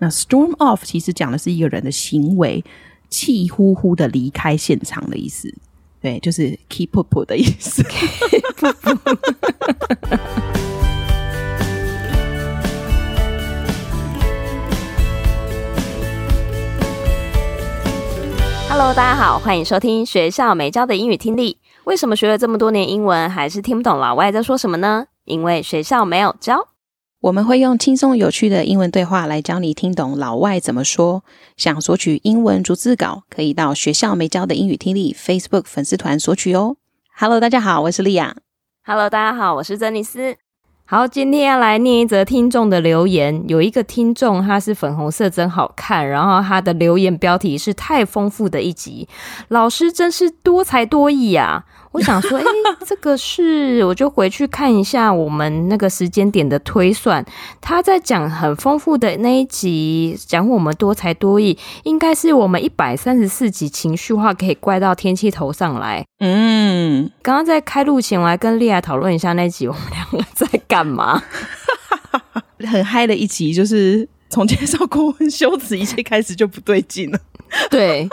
那 storm off 其实讲的是一个人的行为，气呼呼的离开现场的意思。对，就是 keep up 的意思。Hello，大家好，欢迎收听学校没教的英语听力。为什么学了这么多年英文，还是听不懂老外在说什么呢？因为学校没有教。我们会用轻松有趣的英文对话来教你听懂老外怎么说。想索取英文逐字稿，可以到学校没教的英语听力 Facebook 粉丝团索取哦。Hello，大家好，我是丽亚。Hello，大家好，我是珍妮斯。好，今天要来念一则听众的留言。有一个听众，他是粉红色真好看，然后他的留言标题是太丰富的一集，老师真是多才多艺、啊。我想说，哎、欸，这个是，我就回去看一下我们那个时间点的推算。他在讲很丰富的那一集，讲我们多才多艺，应该是我们一百三十四集情绪化可以怪到天气头上来。嗯，刚刚在开录前，我还跟丽亚讨论一下那一集我们两个在干嘛，很嗨的一集，就是从介绍国文 修辞一切开始就不对劲了。对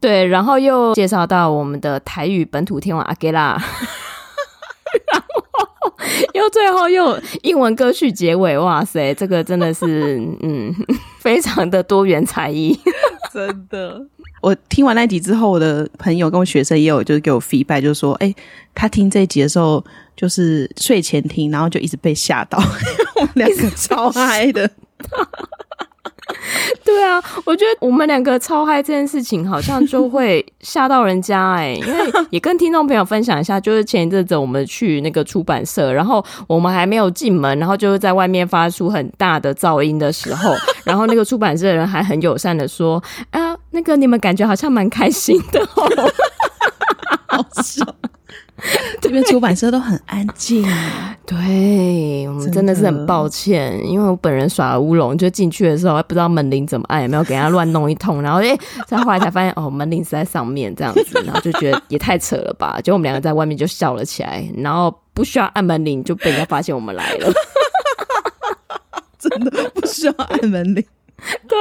对，然后又介绍到我们的台语本土天王阿给拉，然后又最后又英文歌曲结尾，哇塞，这个真的是嗯，非常的多元才艺，真的。我听完那集之后，我的朋友跟我学生也有就是给我 feedback，就是说，哎，他听这一集的时候，就是睡前听，然后就一直被吓到，我们两个超嗨的。对啊，我觉得我们两个超嗨这件事情，好像就会吓到人家哎、因为也跟听众朋友分享一下，就是前一阵子我们去那个出版社，然后我们还没有进门，然后就是在外面发出很大的噪音的时候，然后那个出版社的人还很友善的说：“啊，那个你们感觉好像蛮开心的哦。”好笑。这边出版社都很安静，对，我们真的是很抱歉，因为我本人耍了乌龙，就进去的时候还不知道门铃怎么按，也没有给他乱弄一通，然后哎，再后来才发现哦，门铃是在上面这样子，然后就觉得也太扯了吧，结果我们两个在外面就笑了起来，然后不需要按门铃就被人家发现我们来了，真的不需要按门铃，对，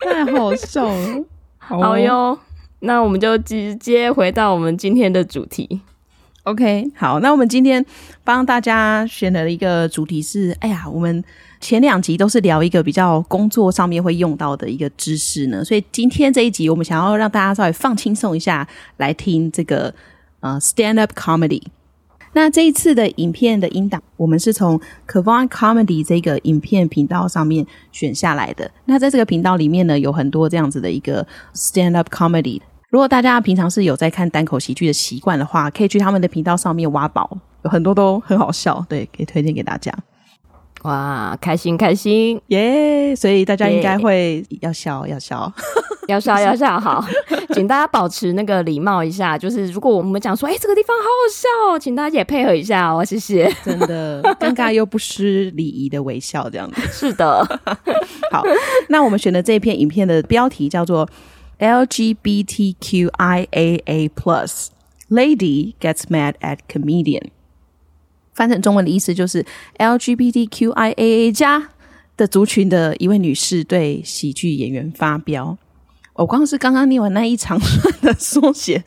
太好笑了，好哟、哦，那我们就直接回到我们今天的主题。OK，好，那我们今天帮大家选了一个主题是，哎呀，我们前两集都是聊一个比较工作上面会用到的一个知识呢，所以今天这一集我们想要让大家稍微放轻松一下，来听这个呃 stand up comedy。那这一次的影片的音档，我们是从 Kavan Comedy 这个影片频道上面选下来的。那在这个频道里面呢，有很多这样子的一个 stand up comedy。如果大家平常是有在看单口喜剧的习惯的话，可以去他们的频道上面挖宝，有很多都很好笑，对，可以推荐给大家。哇，开心开心耶！Yeah, 所以大家应该会要笑要笑要笑要笑，好，请大家保持那个礼貌一下。就是如果我们讲说，哎、欸，这个地方好好笑哦，请大家也配合一下哦，谢谢。真的尴尬又不失礼仪的微笑，这样子是的。好，那我们选的这一片影片的标题叫做。LGBTQIAA Plus lady gets mad at comedian，翻成中文的意思就是 LGBTQIAA 加的族群的一位女士对喜剧演员发飙。我光是刚刚念完那一长串的缩写，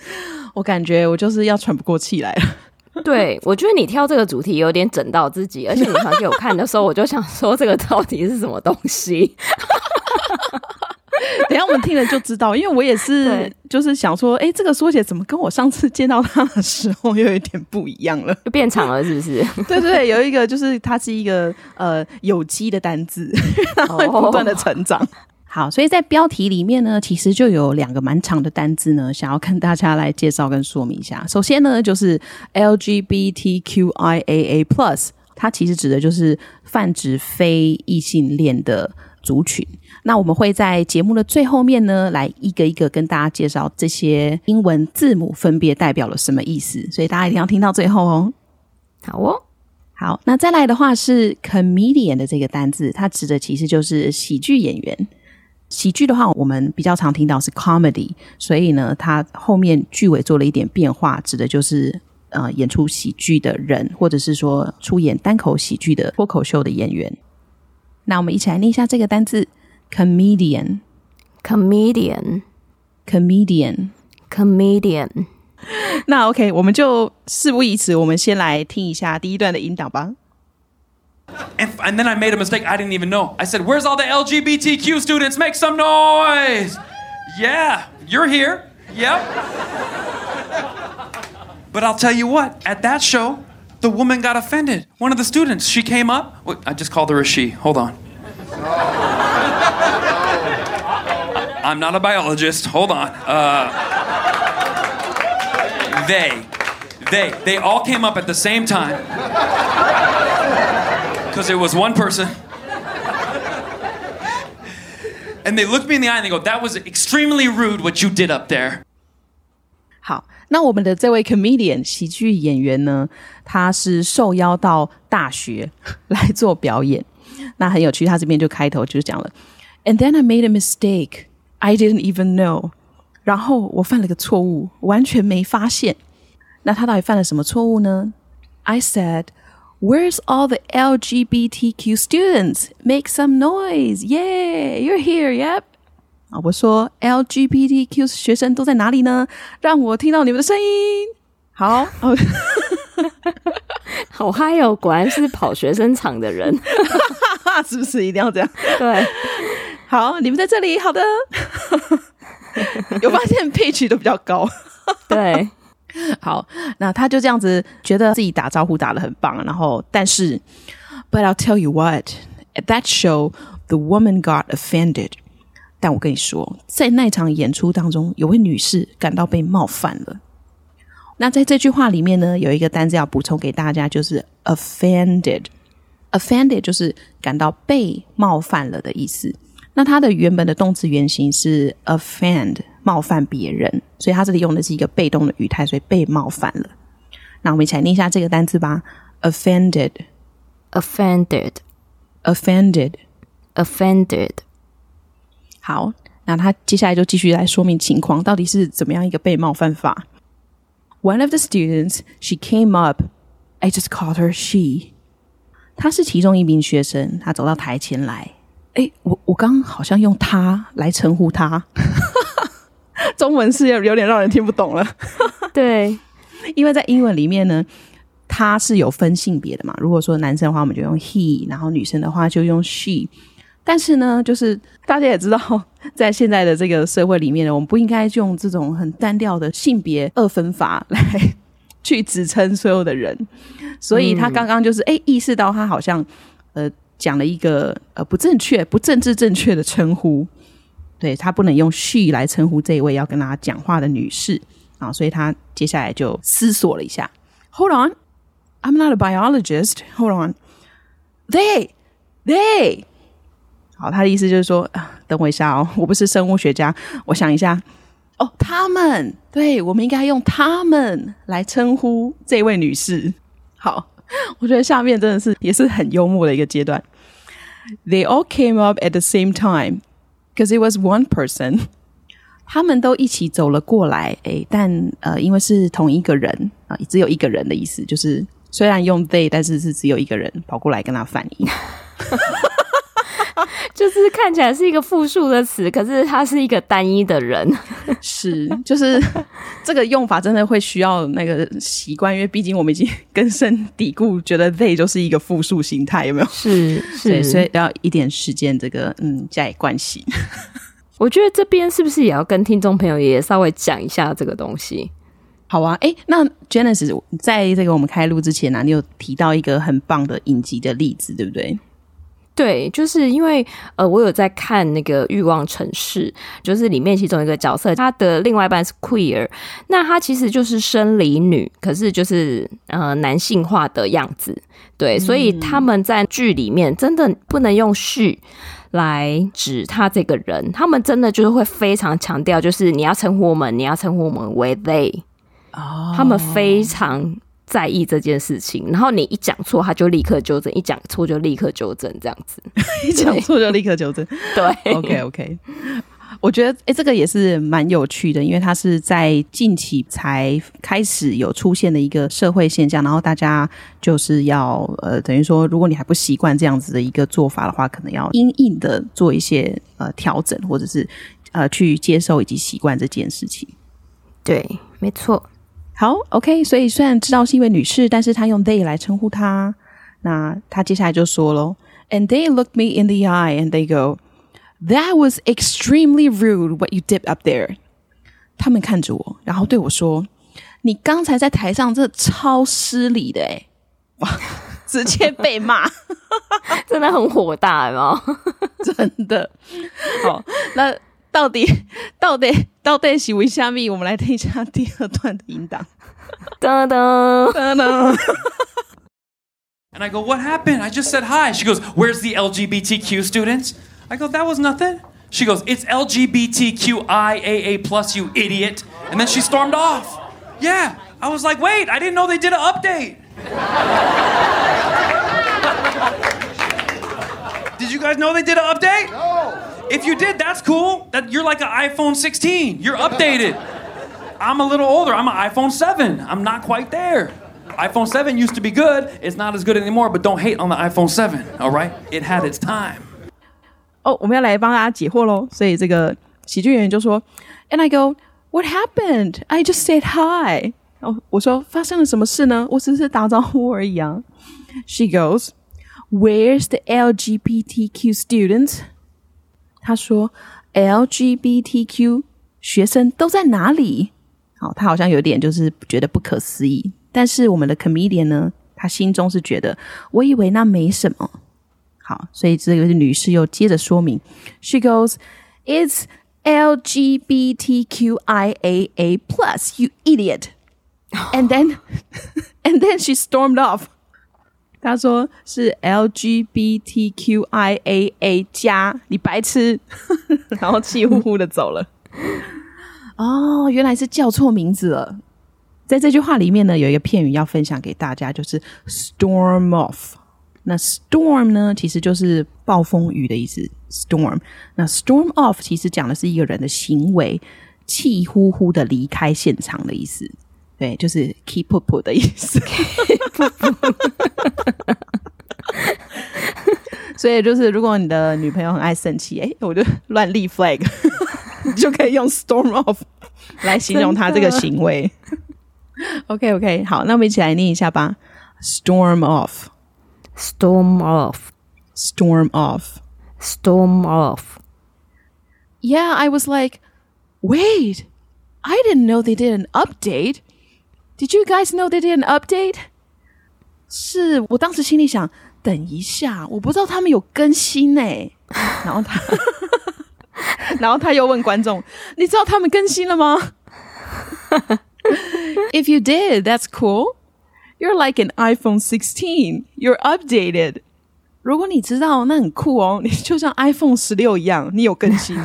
我感觉我就是要喘不过气来了。对，我觉得你挑这个主题有点整到自己，而且你传给我看的时候，我就想说这个到底是什么东西。等下我们听了就知道，因为我也是，就是想说，哎、欸，这个缩写怎么跟我上次见到他的时候又有一点不一样了？就变长了，是不是？对对对，有一个就是它是一个呃有机的单字，它会不断的成长。Oh. 好，所以在标题里面呢，其实就有两个蛮长的单字呢，想要跟大家来介绍跟说明一下。首先呢，就是 LGBTQIAA Plus，它其实指的就是泛指非异性恋的族群。那我们会在节目的最后面呢，来一个一个跟大家介绍这些英文字母分别代表了什么意思，所以大家一定要听到最后哦。好哦，好，那再来的话是 comedian 的这个单字，它指的其实就是喜剧演员。喜剧的话，我们比较常听到是 comedy，所以呢，它后面句尾做了一点变化，指的就是呃演出喜剧的人，或者是说出演单口喜剧的脱口秀的演员。那我们一起来念一下这个单字。 comedian，comedian，comedian。那 OK，我们就事不宜迟，我们先来听一下第一段的音档吧。And, and then I made a mistake I didn't even know. I said, Where's all the LGBTQ students? Make some noise! Yeah, you're here. Yep. but I'll tell you what, at that show, the woman got offended. One of the students, she came up. Wait, I just called her a she. Hold on. I'm not a biologist. Hold on. Uh, they, they, they all came up at the same time. Because it was one person. And they looked me in the eye and they go, That was extremely rude what you did up there. 好，那我们的这位 comedian 喜剧演员呢，他是受邀到大学来做表演。那很有趣，他这边就开头就讲了，And then I made a mistake, I didn't even know。然后我犯了个错误，完全没发现。那他到底犯了什么错误呢？I said, Where's all the LGBTQ students? Make some noise! Yeah, you're here. Yep. 啊，我说 LGBTQ 学生都在哪里呢？让我听到你们的声音。好，好嗨哦！果然是跑学生场的人，是不是一定要这样？对，好，你们在这里。好的，有发现 pitch 都比较高。对，好，那他就这样子觉得自己打招呼打得很棒，然后但是，But I'll tell you what, at that show, the woman got offended. 但我跟你说，在那场演出当中，有位女士感到被冒犯了。那在这句话里面呢，有一个单字要补充给大家，就是 offended。offended 就是感到被冒犯了的意思。那它的原本的动词原形是 offend，冒犯别人，所以它这里用的是一个被动的语态，所以被冒犯了。那我们一起来念一下这个单词吧：offended，offended，offended。好，那他接下来就继续来说明情况，到底是怎么样一个被冒犯法。One of the students, she came up. I just called her she. 她是其中一名学生，她走到台前来。诶，我我刚好像用她来称呼她，中文是有点让人听不懂了。对，因为在英文里面呢，她是有分性别的嘛。如果说男生的话，我们就用 he，然后女生的话就用 she。但是呢，就是大家也知道，在现在的这个社会里面呢，我们不应该用这种很单调的性别二分法来去指称所有的人。所以他刚刚就是哎、意识到他好像呃讲了一个呃不正确、不政治正确的称呼，对，他不能用 she 来称呼这一位要跟他讲话的女士啊，所以他接下来就思索了一下。Hold on, I'm not a biologist. Hold on, they, they. 好，他的意思就是说，啊，等我一下哦，我不是生物学家，我想一下，哦，他们，对，我们应该用他们来称呼这位女士。好，我觉得下面真的是也是很幽默的一个阶段。They all came up at the same time, because it was one person。他们都一起走了过来，诶，但呃，因为是同一个人啊，只有一个人的意思，就是虽然用 they，但是是只有一个人跑过来跟他反应。就是看起来是一个复数的词，可是它是一个单一的人。是，就是这个用法真的会需要那个习惯，因为毕竟我们已经根深蒂固，觉得 they 就是一个复数形态，有没有？是是，所以要一点时间，这个嗯加以惯习。我觉得这边是不是也要跟听众朋友也稍微讲一下这个东西？好啊，哎，那 Janice 在这个我们开录之前呢、啊，你有提到一个很棒的影集的例子，对不对？对，就是因为呃，我有在看那个《欲望城市》，就是里面其中一个角色，他的另外一半是 queer，那他其实就是生理女，可是就是呃男性化的样子，对，所以他们在剧里面真的不能用 she 来指他这个人，他们真的就是会非常强调，就是你要称呼我们，你要称呼我们为 they，哦，他们非常。在意这件事情，然后你一讲错，他就立刻纠正；一讲错就立刻纠正，这样子。一讲错就立刻纠正。对，，OK OK。我觉得，哎，这个也是蛮有趣的，因为它是在近期才开始有出现的一个社会现象，然后大家就是要呃，等于说，如果你还不习惯这样子的一个做法的话，可能要因应的做一些呃调整，或者是呃去接受以及习惯这件事情。对，没错。好，OK，所以虽然知道是一位女士，但是她用 they 来称呼她。那她接下来就说喽，And they looked me in the eye and they go。That was extremely rude. What you did up there？他们看着我，然后对我说：“你刚才在台上，这超失礼的诶哇，直接被骂，真的很火大吗？真的。好，那到底到底到底是为虾米？我们来听一下第二段的音档。噔噔噔噔。 And I go, What happened? I just said hi. She goes, Where's the LGBTQ students? I go, that was nothing. She goes, it's LGBTQIAA plus, you idiot. And then she stormed off. Yeah. I was like, wait, I didn't know they did an update. did you guys know they did an update? No. If you did, that's cool. That you're like an iPhone 16. You're updated. I'm a little older. I'm an iPhone 7. I'm not quite there. iPhone 7 used to be good. It's not as good anymore, but don't hate on the iPhone 7, all right? It had its time. 哦，我们要来帮大家解惑喽。所以这个喜剧演员就说：“And I go, what happened? I just said hi。”哦，我说发生了什么事呢？我只是打招呼而已啊。She goes, Where's the LGBTQ students？ 他说：“LGBTQ 学生都在哪里？”好，他好像有点就是觉得不可思议。但是我们的 comedian 呢，他心中是觉得，我以为那没什么。好，所以这个女士又接着说明，She goes, "It's LGBTQIAA plus, you idiot." And then, and then she stormed off. 他说是 LGBTQIAA 加，你白痴，然后气呼呼的走了。哦，原来是叫错名字了。在这句话里面呢，有一个片语要分享给大家，就是 storm off。那 storm 呢，其实就是暴风雨的意思。storm，那 storm off 其实讲的是一个人的行为，气呼呼的离开现场的意思。对，就是 keep up 的意思。所以就是，如果你的女朋友很爱生气，哎，我就乱立 flag，你就可以用 storm off 来形容她这个行为。 OK OK，好，那我们一起来念一下吧。storm off。Storm off. Storm off. Storm off. Yeah, I was like, wait, I didn't know they did an update. Did you guys know they did an update? 是我当时心里想，等一下，我不知道他们有更新呢。然后他，然后他又问观众，你知道他们更新了吗？If you did, that's cool. You're like an iPhone 16. You're updated. 如果你知道，那很酷哦，你就像 iPhone 十六一样，你有更新。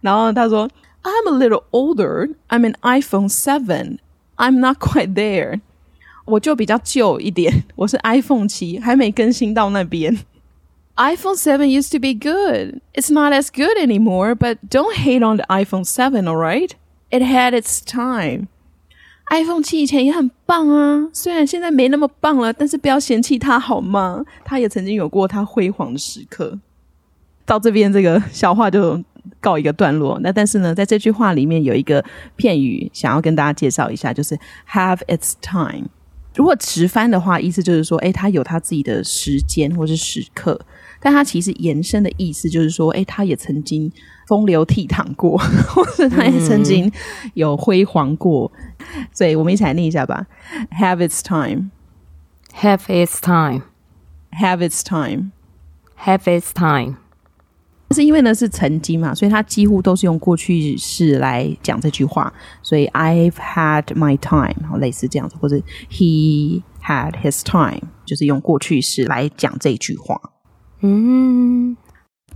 然后他说 ：“I'm a little older. I'm an iPhone 7. I'm not quite there.” 我就比较旧一点，我是 iPhone 七，还没更新到那边。iPhone 7 used to be good. It's not as good anymore, but don't hate on the iPhone 7, alright? It had its time. iPhone 七以前也很棒啊，虽然现在没那么棒了，但是不要嫌弃它好吗？它也曾经有过它辉煌的时刻。到这边这个笑话就 告一个段落。那但是呢，在这句话里面有一个片语想要跟大家介绍一下，就是 have its time。如果直翻的话，意思就是说，诶，它有它自己的时间或是时刻。但它其实延伸的意思就是说，诶，它也曾经风流倜傥过，或者它也曾经有辉煌过。嗯、所以我们一起来念一下吧：Have its time, have its time, have its time, have its time。但是因为呢是曾经嘛，所以他几乎都是用过去式来讲这句话。所以 I've had my time，然后类似这样子，或者 He had his time，就是用过去式来讲这句话。嗯，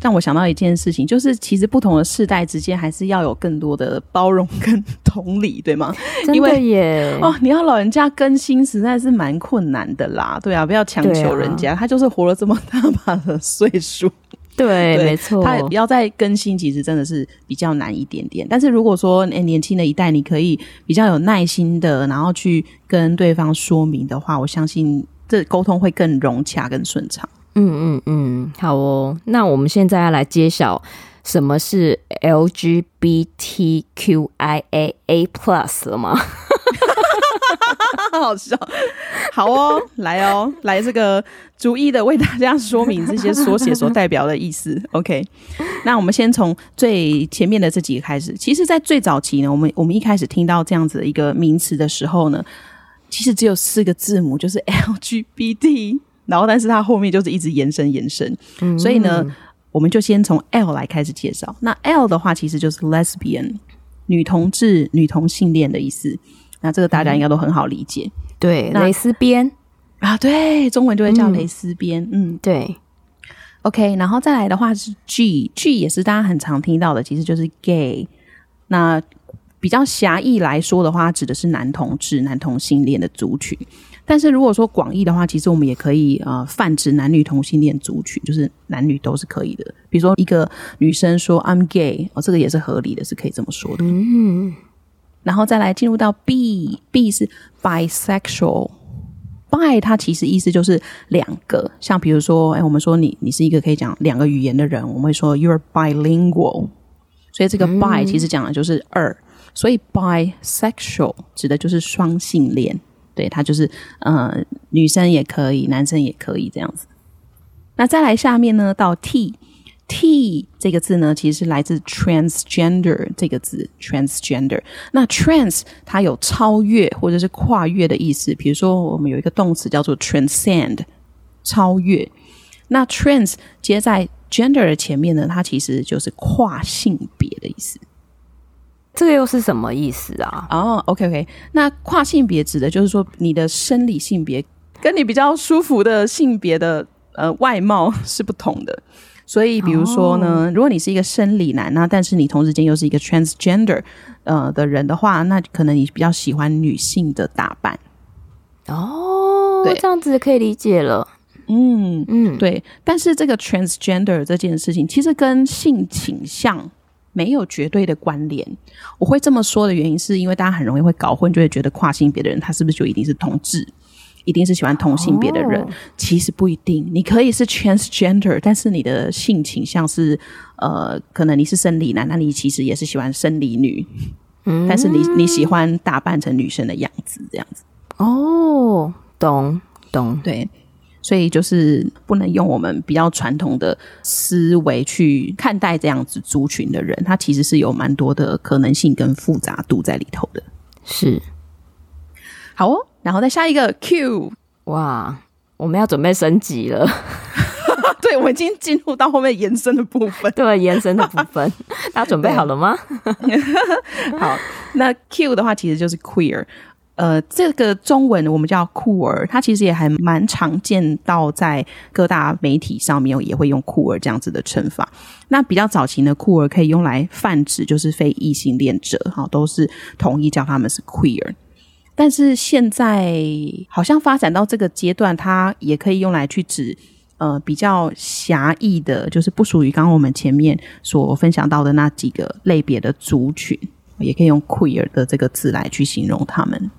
让我想到一件事情，就是其实不同的世代之间还是要有更多的包容跟同理，对吗？真的耶！哦，你要老人家更新实在是蛮困难的啦，对啊，不要强求人家，啊、他就是活了这么大把的岁数。对，对没错，他要再更新，其实真的是比较难一点点。但是如果说，诶年轻的一代，你可以比较有耐心的，然后去跟对方说明的话，我相信这沟通会更融洽、更顺畅。嗯嗯嗯，好哦。那我们现在要来揭晓什么是 LGBTQIAA Plus 了吗？好笑，好哦，来哦，来这个逐一的为大家说明这些缩写所代表的意思。OK，那我们先从最前面的这几个开始。其实，在最早期呢，我们我们一开始听到这样子的一个名词的时候呢，其实只有四个字母，就是 LGBT，然后但是它后面就是一直延伸延伸。嗯，所以呢，我们就先从 L 来开始介绍。那 L 的话，其实就是 lesbian，女同志、女同性恋的意思。那这个大家应该都很好理解，嗯、对，蕾丝边啊，对，中文就会叫蕾丝边，嗯，嗯对，OK，然后再来的话是 G，G 也是大家很常听到的，其实就是 gay。那比较狭义来说的话，指的是男同志、男同性恋的族群。但是如果说广义的话，其实我们也可以呃泛指男女同性恋族群，就是男女都是可以的。比如说一个女生说 I'm gay，哦，这个也是合理的，是可以这么说的，嗯。然后再来进入到 B，B 是 bisexual，bi 它其实意思就是两个，像比如说，哎，我们说你你是一个可以讲两个语言的人，我们会说 you're bilingual，所以这个 bi 其实讲的就是二，嗯、所以 bisexual 指的就是双性恋，对，它就是呃女生也可以，男生也可以这样子。那再来下面呢，到 T。T 这个字呢，其实是来自 transgender 这个字，transgender。那 trans 它有超越或者是跨越的意思，比如说我们有一个动词叫做 transcend，超越。那 trans 接在 gender 的前面呢，它其实就是跨性别的意思。这个又是什么意思啊？哦、oh，OK OK，那跨性别指的就是说你的生理性别跟你比较舒服的性别的呃外貌是不同的。所以，比如说呢，如果你是一个生理男，那但是你同时间又是一个 transgender 呃的人的话，那可能你比较喜欢女性的打扮。哦，对，这样子可以理解了。嗯嗯，对。但是这个 transgender 这件事情，其实跟性倾向没有绝对的关联。我会这么说的原因，是因为大家很容易会搞混，就会觉得跨性别的人他是不是就一定是同志？一定是喜欢同性别的人，oh. 其实不一定。你可以是 transgender，但是你的性倾向是呃，可能你是生理男，那你其实也是喜欢生理女。嗯，但是你你喜欢打扮成女生的样子，这样子。哦，懂懂，对。所以就是不能用我们比较传统的思维去看待这样子族群的人，他其实是有蛮多的可能性跟复杂度在里头的。是，好哦。然后再下一个 Q，哇，我们要准备升级了。对，我们已经进入到后面延伸的部分。对，延伸的部分，大家准备好了吗？好，那 Q 的话其实就是 queer，呃，这个中文我们叫酷儿，它其实也还蛮常见到在各大媒体上面也会用酷儿这样子的称法。那比较早期的酷儿可以用来泛指就是非异性恋者，哈，都是统一叫他们是 queer。但是现在好像发展到这个阶段，它也可以用来去指呃比较狭义的，就是不属于刚刚我们前面所分享到的那几个类别的族群，也可以用 queer 的这个字来去形容他们。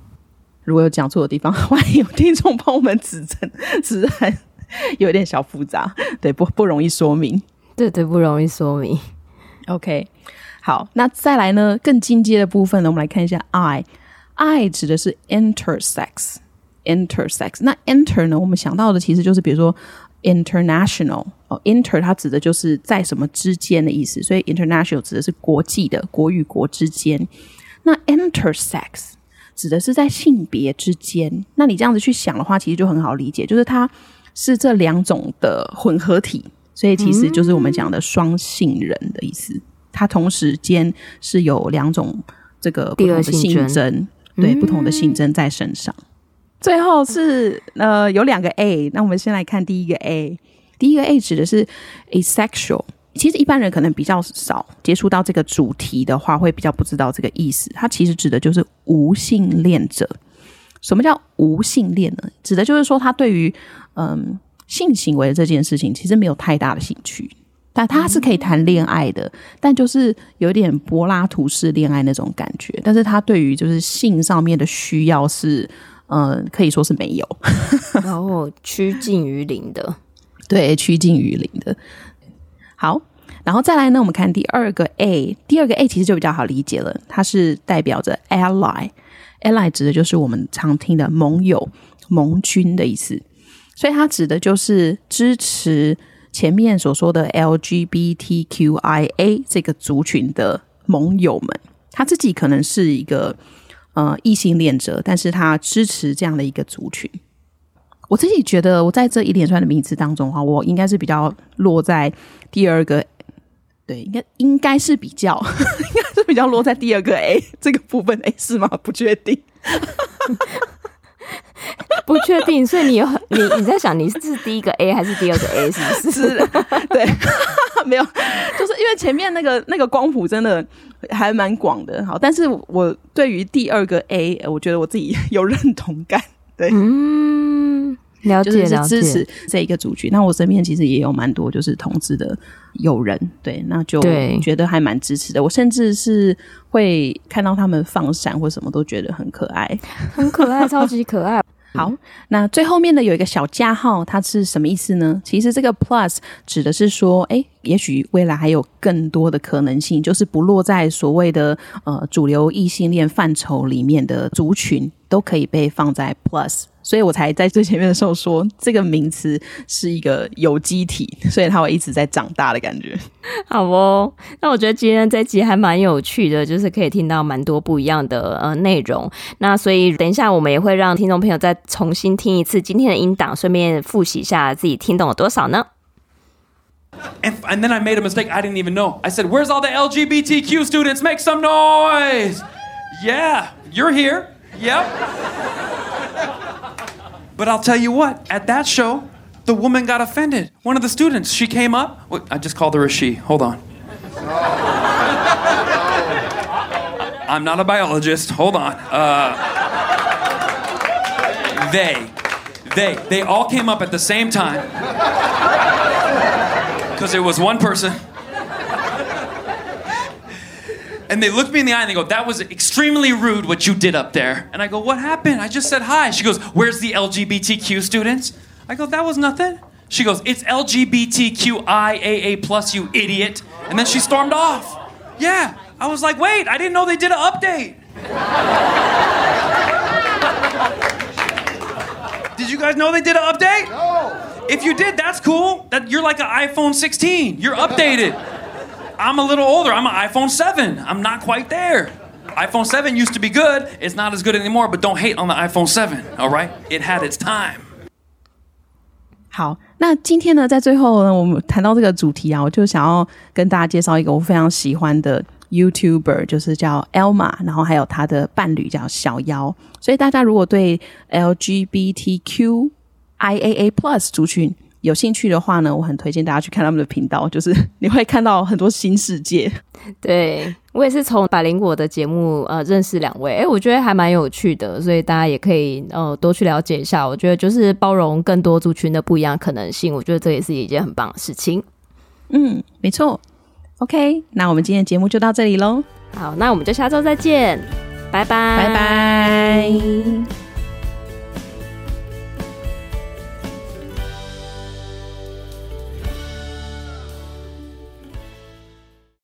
如果有讲错的地方，欢迎有听众帮我们指正，实在有点小复杂，对，不不容易说明，对对，不容易说明。OK，好，那再来呢，更进阶的部分呢，我们来看一下 I。I 指的是 intersex，intersex。那 inter 呢？我们想到的其实就是比如说 international 哦，inter 它指的就是在什么之间的意思，所以 international 指的是国际的，国与国之间。那 intersex 指的是在性别之间。那你这样子去想的话，其实就很好理解，就是它是这两种的混合体，所以其实就是我们讲的双性人的意思。它同时间是有两种这个不同的性征。对，不同的性征在身上。嗯、最后是呃有两个 A，那我们先来看第一个 A。第一个 A 指的是 asexual，其实一般人可能比较少接触到这个主题的话，会比较不知道这个意思。它其实指的就是无性恋者。什么叫无性恋呢？指的就是说他对于嗯性行为的这件事情其实没有太大的兴趣，但他是可以谈恋爱的，但就是有点柏拉图式恋爱那种感觉。但是他对于就是性上面的需要是嗯可以说是没有，然后趋近于零的，对，趋近于零的。好，然后再来呢，我们看第二个 A，第二个 A 其实就比较好理解了，它是代表着 ally。Ally 指的就是我们常听的盟友、盟军的意思，所以它指的就是支持前面所说的 LGBTQIA 这个族群的盟友们。他自己可能是一个呃异性恋者，但是他支持这样的一个族群。我自己觉得，我在这一连串的名词当中哈，我应该是比较落在第二个。对，应该应该是比较，应该是比较落在第二个 A 这个部分，A 是吗？不确定，不确定。所以你有你你在想，你是第一个 A 还是第二个 A？是不是？对，没有，就是因为前面那个那个光谱真的还蛮广的。好，但是我对于第二个 A，我觉得我自己有认同感。对，嗯。了解，就是支持这一个族群。那我身边其实也有蛮多就是同志的友人，对，那就觉得还蛮支持的。我甚至是会看到他们放闪或什么，都觉得很可爱，很可爱，超级可爱。好，那最后面的有一个小加号，它是什么意思呢？其实这个 plus 指的是说，诶，也许未来还有更多的可能性，就是不落在所谓的呃主流异性恋范畴里面的族群，都可以被放在 plus。所以我才在最前面的时候说，这个名词是一个有机体，所以它会一直在长大的感觉。好哦，那我觉得今天这集还蛮有趣的，就是可以听到蛮多不一样的呃内容。那所以等一下我们也会让听众朋友再重新听一次今天的音档，顺便复习一下自己听懂了多少呢？And, and then I made a mistake. I didn't even know. I said, "Where's all the LGBTQ students? Make some noise!" Yeah, you're here. Yep. But I'll tell you what, at that show, the woman got offended. One of the students, she came up. Wait, I just called her a she. Hold on. I'm not a biologist. Hold on. Uh, they, they, they all came up at the same time. Because it was one person. And they look me in the eye and they go, That was extremely rude what you did up there. And I go, What happened? I just said hi. She goes, Where's the LGBTQ students? I go, That was nothing. She goes, It's LGBTQIAA plus, you idiot. And then she stormed off. Yeah. I was like, Wait, I didn't know they did an update. did you guys know they did an update? No. If you did, that's cool. That you're like an iPhone 16. You're updated. I'm a little older. I'm an iPhone 7. I'm not quite there. iPhone 7 used to be good. It's not as good anymore, but don't hate on the iPhone 7, all right? It had its time. 好，那今天呢，在最后呢，我们谈到这个主题啊，我就想要跟大家介绍一个我非常喜欢的 YouTuber，就是叫 Elma，然后还有他的伴侣叫小妖。所以大家如果对 LGBTQIAA Plus 族群，有兴趣的话呢，我很推荐大家去看他们的频道，就是 你会看到很多新世界。对，我也是从百灵果的节目呃认识两位，哎，我觉得还蛮有趣的，所以大家也可以呃多去了解一下。我觉得就是包容更多族群的不一样可能性，我觉得这也是一件很棒的事情。嗯，没错。OK，那我们今天的节目就到这里喽。好，那我们就下周再见，拜拜，拜拜。